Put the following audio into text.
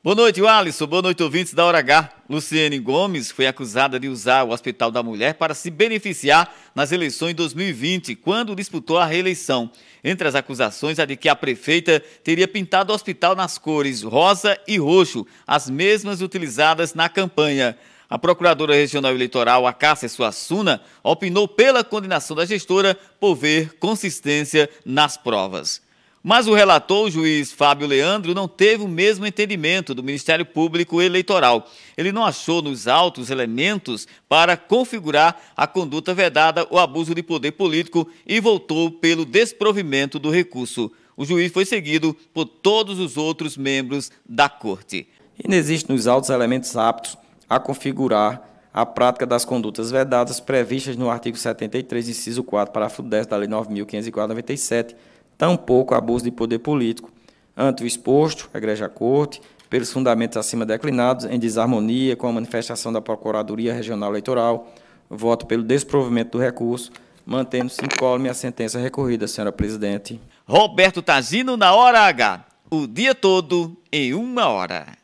Boa noite, Alisson. Boa noite, ouvintes da Hora H. Luciene Gomes foi acusada de usar o Hospital da Mulher para se beneficiar nas eleições de 2020, quando disputou a reeleição. Entre as acusações, a de que a prefeita teria pintado o hospital nas cores rosa e roxo, as mesmas utilizadas na campanha. A Procuradora Regional Eleitoral, Acácia Suassuna, opinou pela condenação da gestora por ver consistência nas provas. Mas o relator, o juiz Fábio Leandro, não teve o mesmo entendimento do Ministério Público Eleitoral. Ele não achou nos autos elementos para configurar a conduta vedada ou abuso de poder político e voltou pelo desprovimento do recurso. O juiz foi seguido por todos os outros membros da corte. Não existe nos autos elementos aptos a configurar a prática das condutas vedadas previstas no artigo 73, inciso 4, parágrafo 10 da Lei 9.504/97 tampouco abuso de poder político, ante o exposto, a Igreja Corte, pelos fundamentos acima declinados, em desarmonia com a manifestação da Procuradoria Regional Eleitoral, voto pelo desprovimento do recurso, mantendo-se incólume a sentença recorrida, senhora presidente. Roberto Tazino na hora H. O dia todo em uma hora.